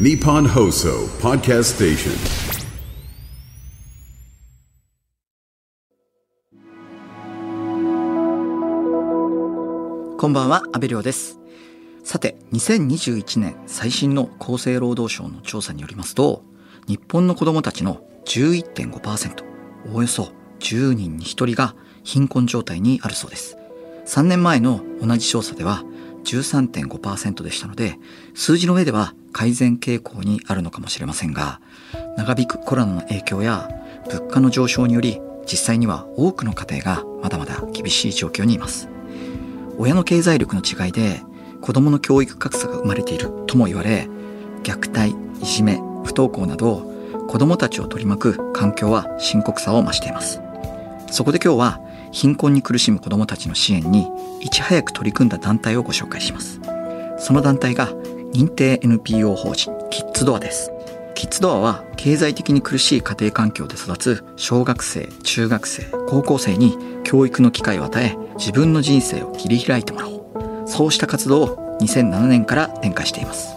Nippon Hoso Podcast Station. こんばんは、安倍亮です。さて、2021年最新の厚生労働省の調査によりますと、日本の子供たちの11.5%、およそ10人に1人が貧困状態にあるそうです。3年前の同じ調査では13.5%でしたので、数字の上では改善傾向にあるのかもしれませんが、長引くコロナの影響や物価の上昇により、実際には多くの家庭がまだまだ厳しい状況にいます。親の経済力の違いで子供の教育格差が生まれているとも言われ虐待いじめ不登校など子供たちを取り巻く環境は深刻さを増していますそこで今日は貧困に苦しむ子供たちの支援にいち早く取り組んだ団体をご紹介します。その団体が認定 NPO 法人キッズドアです。キッズドアは経済的に苦しい家庭環境で育つ小学生中学生高校生に教育の機会を与え自分の人生を切り開いてもらおう。そうした活動を2007年から展開しています。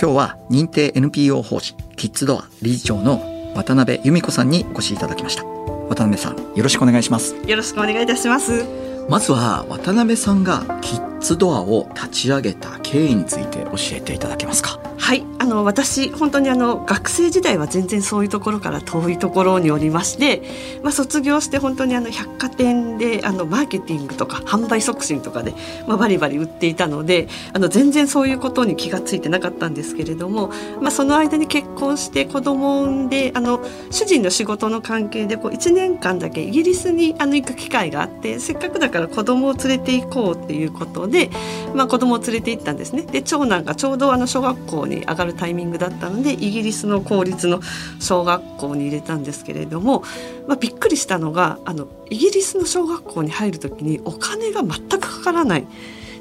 今日は認定 NPO 法人キッズドア理事長の渡辺由美子さんにお越しいただきました。渡辺さんよろしくお願いします。よろしくお願いいたします。まずは渡辺さんがキッズドアを立ち上げた経緯について教えていただけますかはいあの私本当にあの学生時代は全然そういうところから遠いところにおりまして、まあ、卒業して本当にあの百貨店であのマーケティングとか販売促進とかで、まあ、バリバリ売っていたのであの全然そういうことに気がついてなかったんですけれども、まあ、その間に結婚して子供を産んであの主人の仕事の関係でこう1年間だけイギリスにあの行く機会があってせっかくだから子供を連れて行こうっていうことで、まあ、子供を連れて行ったんですね。で長男がちょうどあの小学校に上がるタイミングだったのでイギリスの公立の小学校に入れたんですけれども、まあ、びっくりしたのがあのイギリスの小学校に入る時にお金が全くかからない。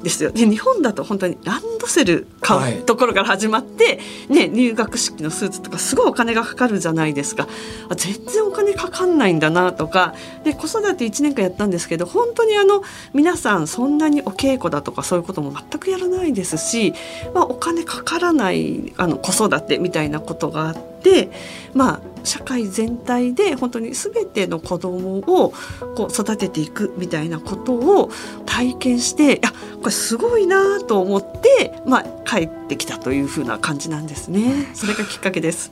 ですよ。で日本だと本当にランドセル買うところから始まって、ね、入学式のスーツとかすごいお金がかかるじゃないですか。あ全然お金かかんないんだなとか。で子育て1年間やったんですけど本当にあの皆さんそんなにお稽古だとかそういうことも全くやらないですし、まあ、お金かからないあの子育てみたいなことがあってまあ社会全体で本当に全ての子供をこう育てていくみたいなことを体験していやこれすごいなと思って、まあ、帰ってきたというふうな感じなんですね。それがきっかけです。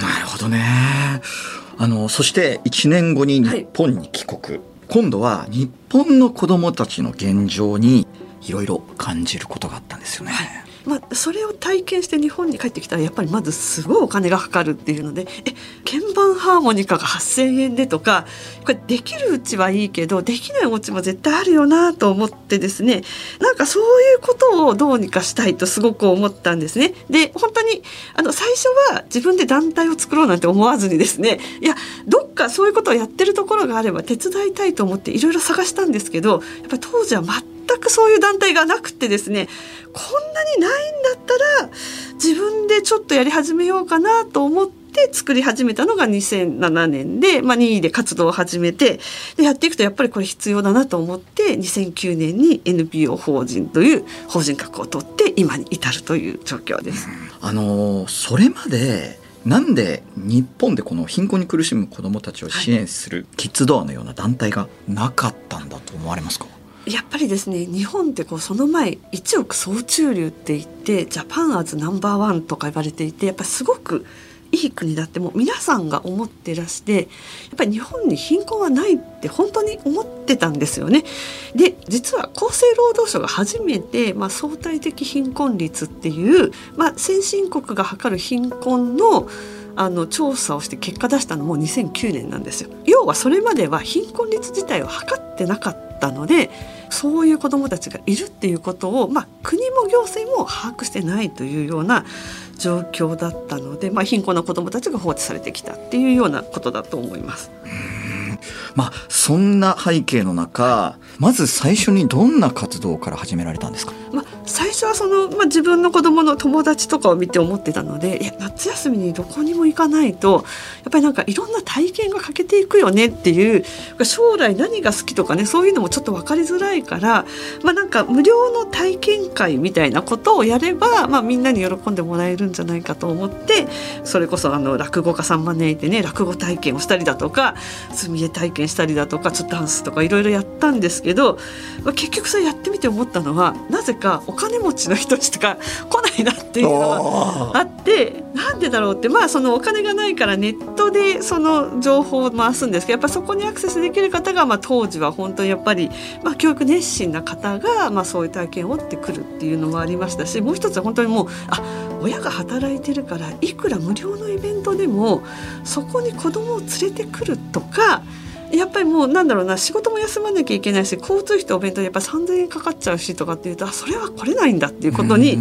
なるほどねあのそして1年後に日本に帰国、はい、今度は日本の子どもたちの現状にいろいろ感じることがあったんですよね。まあ、それを体験して日本に帰ってきたらやっぱりまずすごいお金がかかるっていうのでえ鍵盤ハーモニカが8,000円でとかこれできるうちはいいけどできないお家も絶対あるよなと思ってですねなんかそういうことをどうにかしたいとすごく思ったんですね。で本当にあの最初は自分で団体を作ろうなんて思わずにですねいやどっかそういうことをやってるところがあれば手伝いたいと思っていろいろ探したんですけどやっぱり当時は全全くそういう団体がなくてですねこんなにないんだったら自分でちょっとやり始めようかなと思って作り始めたのが2007年で、まあ、任意で活動を始めてでやっていくとやっぱりこれ必要だなと思って2009年に NPO 法人という法人格を取って今に至るという状況です。あのそれまでなんで日本でこの貧困に苦しむ子どもたちを支援するキッズドアのような団体がなかったんだと思われますか、やっぱりですね日本ってこうその前一億総中流って言ってジャパンアズナンバーワンとか言われていてやっぱすごくいい国だってもう皆さんが思ってらしてやっぱり日本に貧困はないって本当に思ってたんですよね。で実は厚生労働省が初めて、まあ、相対的貧困率っていう、まあ、先進国が測る貧困のあの調査をして結果出したのも2009年なんですよ。要はそれまでは貧困率自体を測ってなかったたのでそういう子どもたちがいるっていうことを、まあ、国も行政も把握してないというような状況だったので、まあ、貧困な子どもたちが放置されてきたっていうようなことだと思います。まあそんな背景の中まず最初にどんな活動から始められたんですか、まあ、最初はその、まあ、自分の子供の友達とかを見て思ってたのでいや夏休みにどこにも行かないとやっぱりなんかいろんな体験が欠けていくよねっていう将来何が好きとかねそういうのもちょっと分かりづらいから、まあ、なんか無料の体験会みたいなことをやれば、まあ、みんなに喜んでもらえるんじゃないかと思ってそれこそあの落語家さん招いてね落語体験をしたりだとか墨絵体験したりだとかちょっとダンスとかいろいろやったんですけど、まあ、結局それやってみて思ったのはなぜかお金持ちの人しか 来ないなっていうのがあってなんでだろうってまあそのお金がないからネットでその情報を回すんですけどやっぱそこにアクセスできる方が、まあ、当時は本当にやっぱり、まあ、教育熱心な方が、まあ、そういう体験をってくるっていうのもありましたしもう一つは本当にもうあ親が働いてるからいくら無料のイベントでもそこに子供を連れてくるとかやっぱりもうなんだろうな仕事も休まなきゃいけないし交通費とお弁当やっぱ3,000円かかっちゃうしとかっていうとあそれは来れないんだっていうことに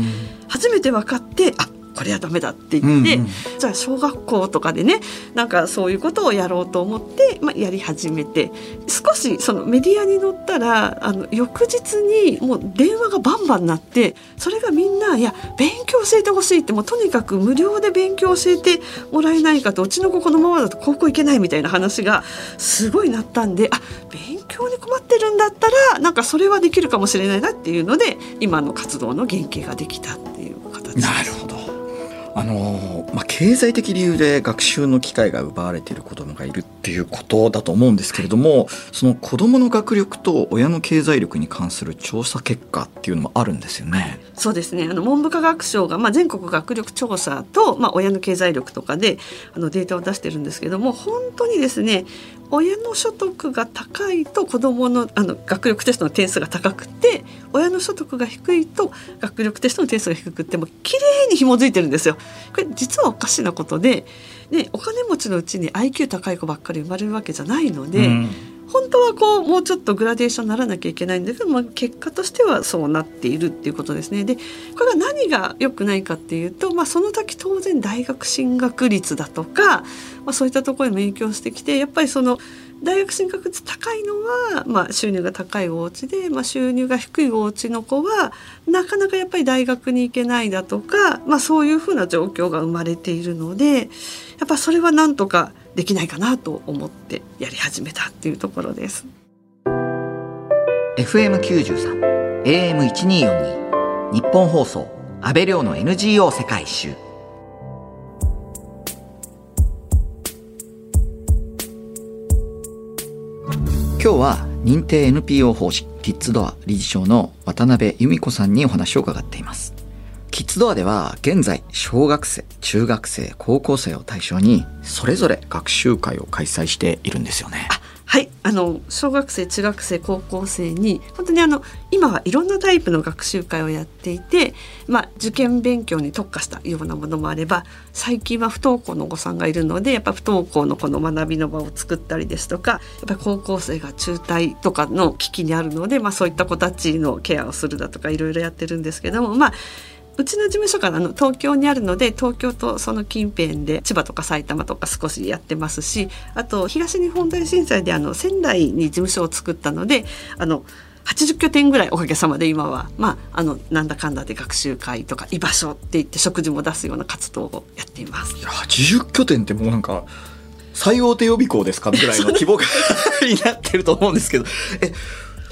初めて分かってあこれはダメだって言って、うんうん、じゃあ小学校とかでねなんかそういうことをやろうと思って、まあ、やり始めて少しそのメディアに載ったらあの翌日にもう電話がバンバンなってそれがみんないや勉強教えてほしいってもうとにかく無料で勉強教えてもらえないかとうちの子このままだと高校行けないみたいな話がすごいなったんであ勉強に困ってるんだったらなんかそれはできるかもしれないなっていうので今の活動の原型ができたっていう形です。なるほどあのまあ、経済的理由で学習の機会が奪われている子どもがいるっていうことだと思うんですけれどもその子どもの学力と親の経済力に関する調査結果っていうのもあるんですよね。そうですねあの文部科学省が、まあ、全国学力調査と、まあ、親の経済力とかであのデータを出してるんですけども本当にですね親の所得が高いと子どものあの学力テストの点数が高くて親の所得が低いと学力テストの点数が低くても綺麗に紐づいてるんですよ。これ実はおかしなことで、ね、お金持ちのうちに IQ 高い子ばっかり生まれるわけじゃないので。うん本当はこうもうちょっとグラデーションにならなきゃいけないんだけど、まあ、結果としてはそうなっているっていうことですね。でこれが何が良くないかっていうと、まあ、その時当然大学進学率だとか、まあ、そういったところにも影響してきてやっぱりその大学進学率高いのは、まあ、収入が高いお家で、まあ、収入が低いお家の子はなかなかやっぱり大学に行けないだとか、まあ、そういうふうな状況が生まれているのでやっぱそれはなんとかできないかなと思ってやり始めたっていうところです。FM93 AM1242 日本放送安倍亮の NGO 世界一周今日は認定 NPO 法人キッズドア理事長の渡辺由美子さんにお話を伺っています。キッズドアでは現在小学生、中学生、高校生を対象にそれぞれ学習会を開催しているんですよね。はいあの小学生中学生高校生に本当にあの今はいろんなタイプの学習会をやっていて、まあ、受験勉強に特化したようなものもあれば最近は不登校のお子さんがいるのでやっぱ不登校のこの学びの場を作ったりですとかやっぱり高校生が中退とかの危機にあるので、まあ、そういった子たちのケアをするだとかいろいろやってるんですけどもまあうちの事務所からの東京にあるので東京とその近辺で千葉とか埼玉とか少しやってますしあと東日本大震災であの仙台に事務所を作ったのであの80拠点ぐらいおかげさまで今は、まあ、あのなんだかんだで学習会とか居場所って言って食事も出すような活動をやっています。いや80拠点ってもうなんか最大手予備校ですかぐらいの規模 になってると思うんですけどえ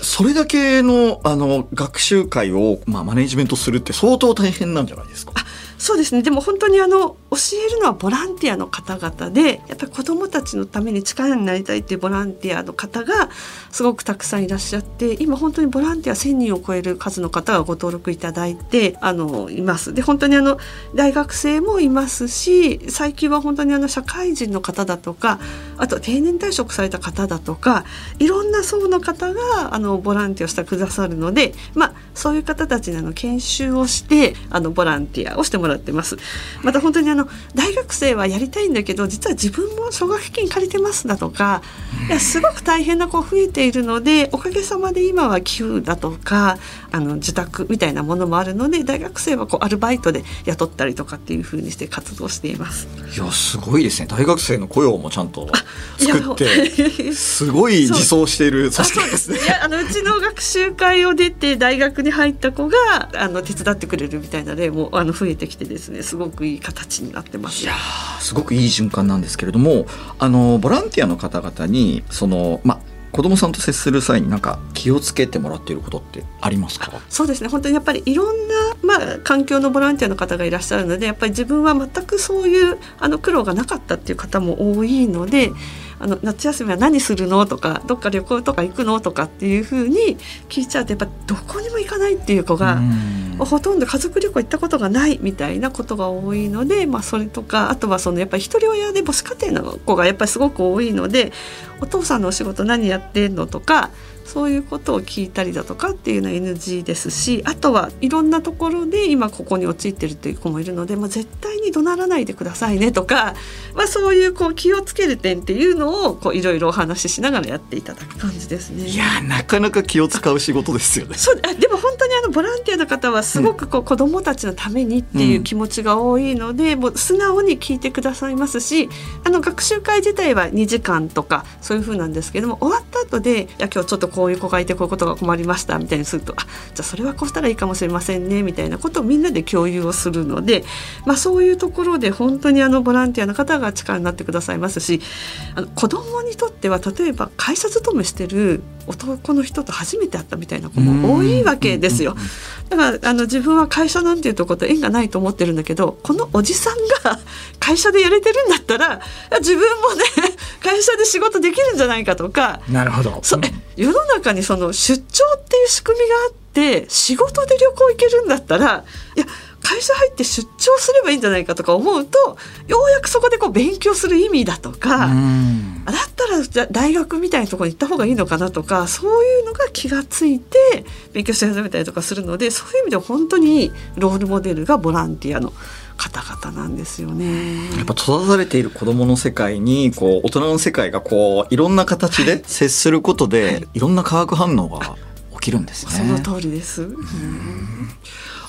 それだけのあの学習会を、まあ、マネジメントするって相当大変なんじゃないですか？そうですねでも本当にあの教えるのはボランティアの方々でやっぱり子どもたちのために力になりたいっていうボランティアの方がすごくたくさんいらっしゃって今本当にボランティア1,000人を超える数の方がご登録いただいてあのいます。で本当にあの大学生もいますし最近は本当にあの社会人の方だとかあと定年退職された方だとかいろんな層の方があのボランティアをしてくださるので、まあ、そういう方たちにあの研修をしてあのボランティアをしてもらってます。また本当にあの大学生はやりたいんだけど実は自分も奨学金借りてますだとかいやすごく大変な子増えているのでおかげさまで今は寄付だとかあの自宅みたいなものもあるので大学生はこうアルバイトで雇ったりとかっていうふうにして活動しています。いやすごいですね大学生の雇用もちゃんと作ってすごい 自走している組織ですね。いやあのうちの学習会を出て大学にに入った子があの手伝ってくれるみたいな例もあの増えてきてですねすごくいい形になってます。いやすごくいい循環なんですけれどもあのボランティアの方々にそのまあ子供さんと接する際になんか気をつけてもらっていることってありますか？そうですね本当にやっぱりいろんな、まあ、環境のボランティアの方がいらっしゃるのでやっぱり自分は全くそういうあの苦労がなかったっていう方も多いので。あの夏休みは何するのとかどっか旅行とか行くのとかっていうふうに聞いちゃうとやっぱどこにも行かないっていう子がほとんど家族旅行行ったことがないみたいなことが多いので、まあ、それとかあとはそのやっぱり一人親で母子家庭の子がやっぱりすごく多いのでお父さんのお仕事何やってんのとかそういうことを聞いたりだとかっていうのは NG ですしあとはいろんなところで今ここに陥ってるという子もいるので、まあ、絶対に怒鳴らないでくださいねとか、まあ、そういうこう気をつける点っていうのをこういろいろお話ししながらやっていただく感じですね。いやなかなか気を使う仕事ですよね。そうでも本当にあのボランティアの方はすごくこう子どもたちのためにっていう気持ちが多いので、うん、もう素直に聞いてくださいますしあの学習会自体は2時間とかそういうふうなんですけども終わった後で「いや今日ちょっとこういう子がいてこういうことが困りました」みたいにすると「あじゃあそれはこうしたらいいかもしれませんね」みたいなことをみんなで共有をするので、まあ、そういうところで本当にあのボランティアの方が力になってくださいますしあの子どもにとっては例えば会社勤めしてる男の人と初めて会ったみたいな子も多いわけですよ。だからあの自分は会社なんていうとこと縁がないと思ってるんだけどこのおじさんが会社でやれてるんだったら自分もね 会社で仕事できるんじゃないかとかなるほど、そ世の中にその出張っていう仕組みがあって仕事で旅行行けるんだったらいや会社入って出張すればいいんじゃないかとか思うとようやくそこでこう勉強する意味だとかだったらじゃ大学みたいなところに行った方がいいのかなとかそういうのが気がついて勉強し始めたりとかするのでそういう意味では本当にロールモデルがボランティアの方々なんですよね。やっぱ閉ざされている子どもの世界にこう大人の世界がこういろんな形で接することで、はい、いろんな化学反応が起きるんですね。その通りです。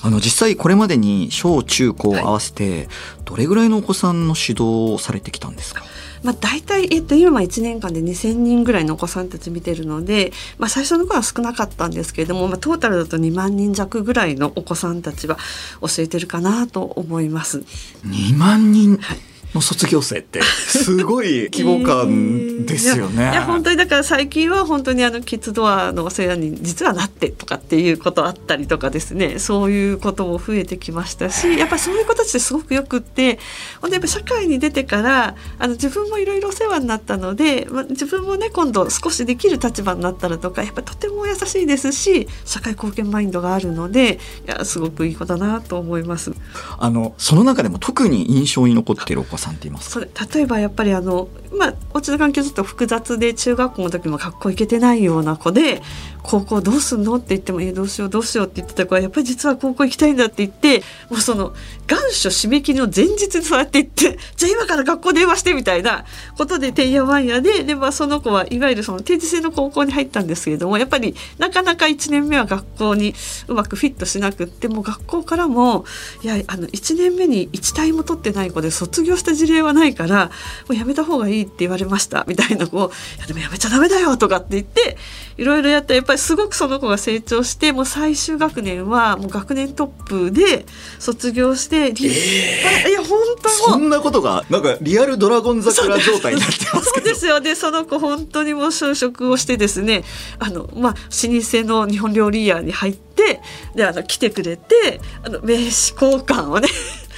あの実際これまでに小中高合わせてどれぐらいのお子さんの指導をされてきたんですか、まあ、大体、えっと、今1年間で2,000人ぐらいのお子さんたち見てるので、まあ、最初の頃は少なかったんですけれども、まあ、トータルだと2万人弱ぐらいのお子さんたちは教えてるかなと思います。2万人、はいの卒業生ってすごい規模感ですよね。いや本当にだから最近は本当にあのキッズドアのお世話に実はなってとかっていうことあったりとかですねそういうことも増えてきましたしやっぱりそういう子たちってすごくよくって本当やっぱ社会に出てからあの自分もいろいろお世話になったので、まあ、自分もね今度少しできる立場になったらとかやっぱとても優しいですし社会貢献マインドがあるのでいやすごくいい子だなと思います。あのその中でも特に印象に残っているお子さんって言いますそれ例えばやっぱりあのまあお家の環境ちょっと複雑で中学校の時も学校行けてないような子で高校どうすんのって言っても「えどうしようどうしよう」って言ってた子はやっぱり実は高校行きたいんだって言ってもうその願書締め切りの前日にそうやって言って「じゃあ今から学校電話して」みたいなことでてんやわんやでで、まあ、その子はいわゆるその定時制の高校に入ったんですけれどもやっぱりなかなか1年目は学校にうまくフィットしなくっても学校からもいやあの1年目に1単位も取ってない子で卒業してた事例はないからもうやめた方がいいって言われましたみたいな子いやでもやめちゃダメだよとかって言っていろいろやったらやっぱりすごくその子が成長してもう最終学年はもう学年トップで卒業して立派、えー、いや本当そんなことがなんかリアルドラゴン桜状態になってますそうですよ。でその子本当にもう就職をしてですねあのまあ老舗の日本料理屋に入ってであの来てくれてあの名刺交換をね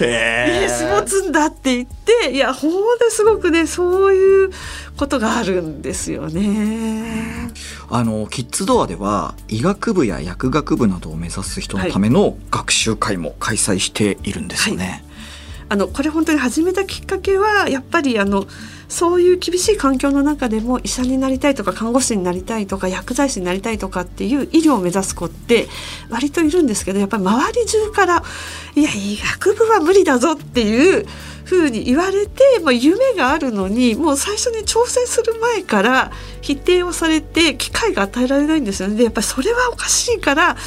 名刺持つんだって言っていやほんですごくねそういうことがあるんですよね。あのキッズドアでは医学部や薬学部などを目指す人のための学習会も開催しているんですよね。はい、あのこれ本当に始めたきっかけはやっぱりあのそういう厳しい環境の中でも医者になりたいとか看護師になりたいとか薬剤師になりたいとかっていう医療を目指す子って割といるんですけどやっぱり周り中から「いや医学部は無理だぞ」っていうふうに言われて、まあ、夢があるのにもう最初に挑戦する前から否定をされて機会が与えられないんですよね。でやっぱりそれはおかしいから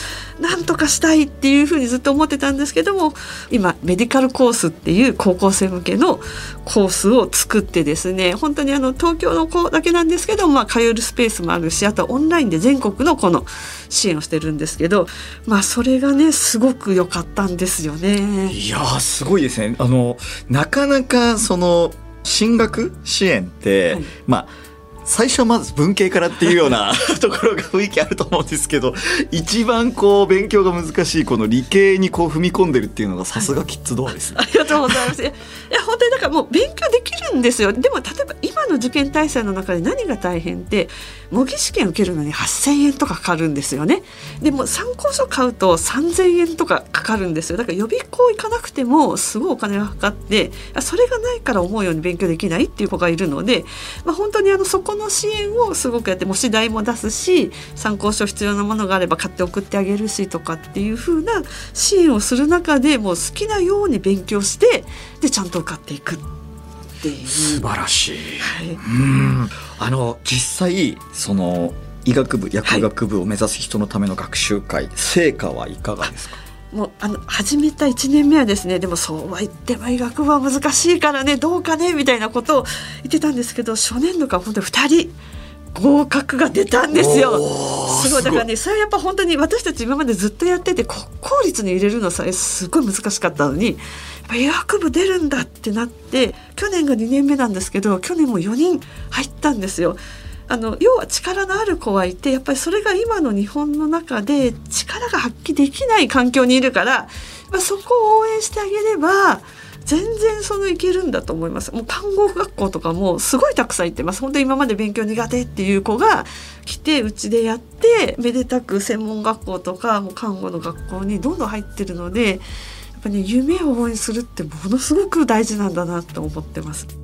なんとかしたいっていうふうにずっと思ってたんですけども今メディカルコースっていう高校生向けのコースを作ってですね本当にあの東京の子だけなんですけど、まあ、通えるスペースもあるしあとはオンラインで全国のこの支援をしてるんですけど、まあ、それがねすごく良かったんですよね。いやすごいですねあのなかなかその進学支援って、はい、まあ最初はまず文系からっていうような ところが雰囲気あると思うんですけど一番こう勉強が難しいこの理系にこう踏み込んでるっていうのがさすがキッズドアですね、はい、ありがとうございます。いや本当にだからもう勉強できるんですよ。でも例えば今の受験体制の中で何が大変って模擬試験受けるのに8,000円とかかかるんですよね。でも参考書買うと3,000円とかかかるんですよ。だから予備校行かなくてもすごいお金がかかってそれがないから思うように勉強できないっていう子がいるので、まあ、本当にあのそこの支援をすごくやって模試代も出すし参考書必要なものがあれば買って送ってあげるしとかっていう風な支援をする中でもう好きなように勉強してでちゃんと受かっていくっていう。素晴らしい、はい、うん。あの実際その医学部薬学部を目指す人のための学習会、はい、成果はいかがですか？もうあの始めた1年目はですねでもそうは言っても医学部は難しいからねどうかねみたいなことを言ってたんですけど初年度から本当に2人合格が出たんですよ。すごいだからねそれはやっぱ本当に私たち今までずっとやってて国公立に入れるのさえすごい難しかったのに医学部出るんだってなって去年が2年目なんですけど去年も4人入ったんですよ。あの要は力のある子はいてやっぱりそれが今の日本の中で力が発揮できない環境にいるからまそこを応援してあげれば全然そのいけるんだと思いますもう看護学校とかもすごいたくさん行ってます本当に今まで勉強苦手っていう子が来てうちでやってめでたく専門学校とかもう看護の学校にどんどん入ってるのでやっぱね夢を応援するってものすごく大事なんだなと思ってます。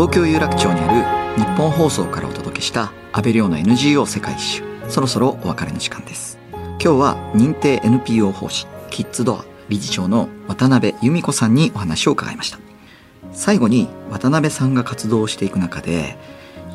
東京有楽町にある日本放送からお届けした安倍亮の NGO 世界一周。そろそろお別れの時間です。今日は認定 NPO 法師キッズドア理事長の渡辺由美子さんにお話を伺いました。最後に渡辺さんが活動していく中で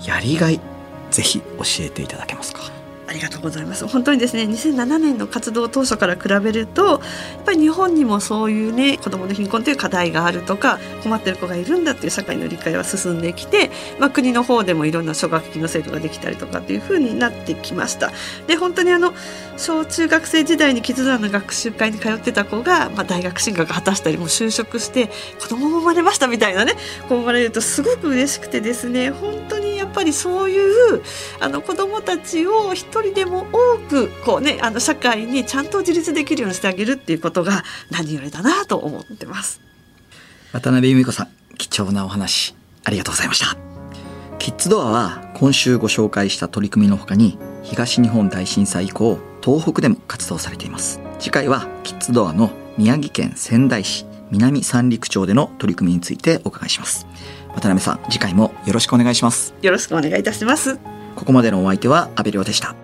やりがいぜひ教えていただけますか？りがとうございます。本当にですね2007年の活動当初から比べるとやっぱり日本にもそういうね子どもの貧困という課題があるとか困ってる子がいるんだっていう社会の理解は進んできて、まあ、国の方でもいろんな奨学金の制度ができたりとかっていうふうになってきました。で本当にあの小中学生時代に絆の学習会に通ってた子が、まあ、大学進学果たしたりも就職して子供も生まれましたみたいなねこう生まれるとすごく嬉しくてですね本当にぱりそういうあの子どもたちを一人でも多くこう、ね、あの社会にちゃんと自立できるようにしてあげるっていうことが何よりだなと思ってます。渡辺由美子さん貴重なお話ありがとうございました。キッズドアは今週ご紹介した取り組みのほかに東日本大震災以降東北でも活動されています次回はキッズドアの宮城県仙台市南三陸町での取り組みについてお伺いします。渡辺さん次回もよろしくお願いします。よろしくお願いいたします。ここまでのお相手は阿部亮でした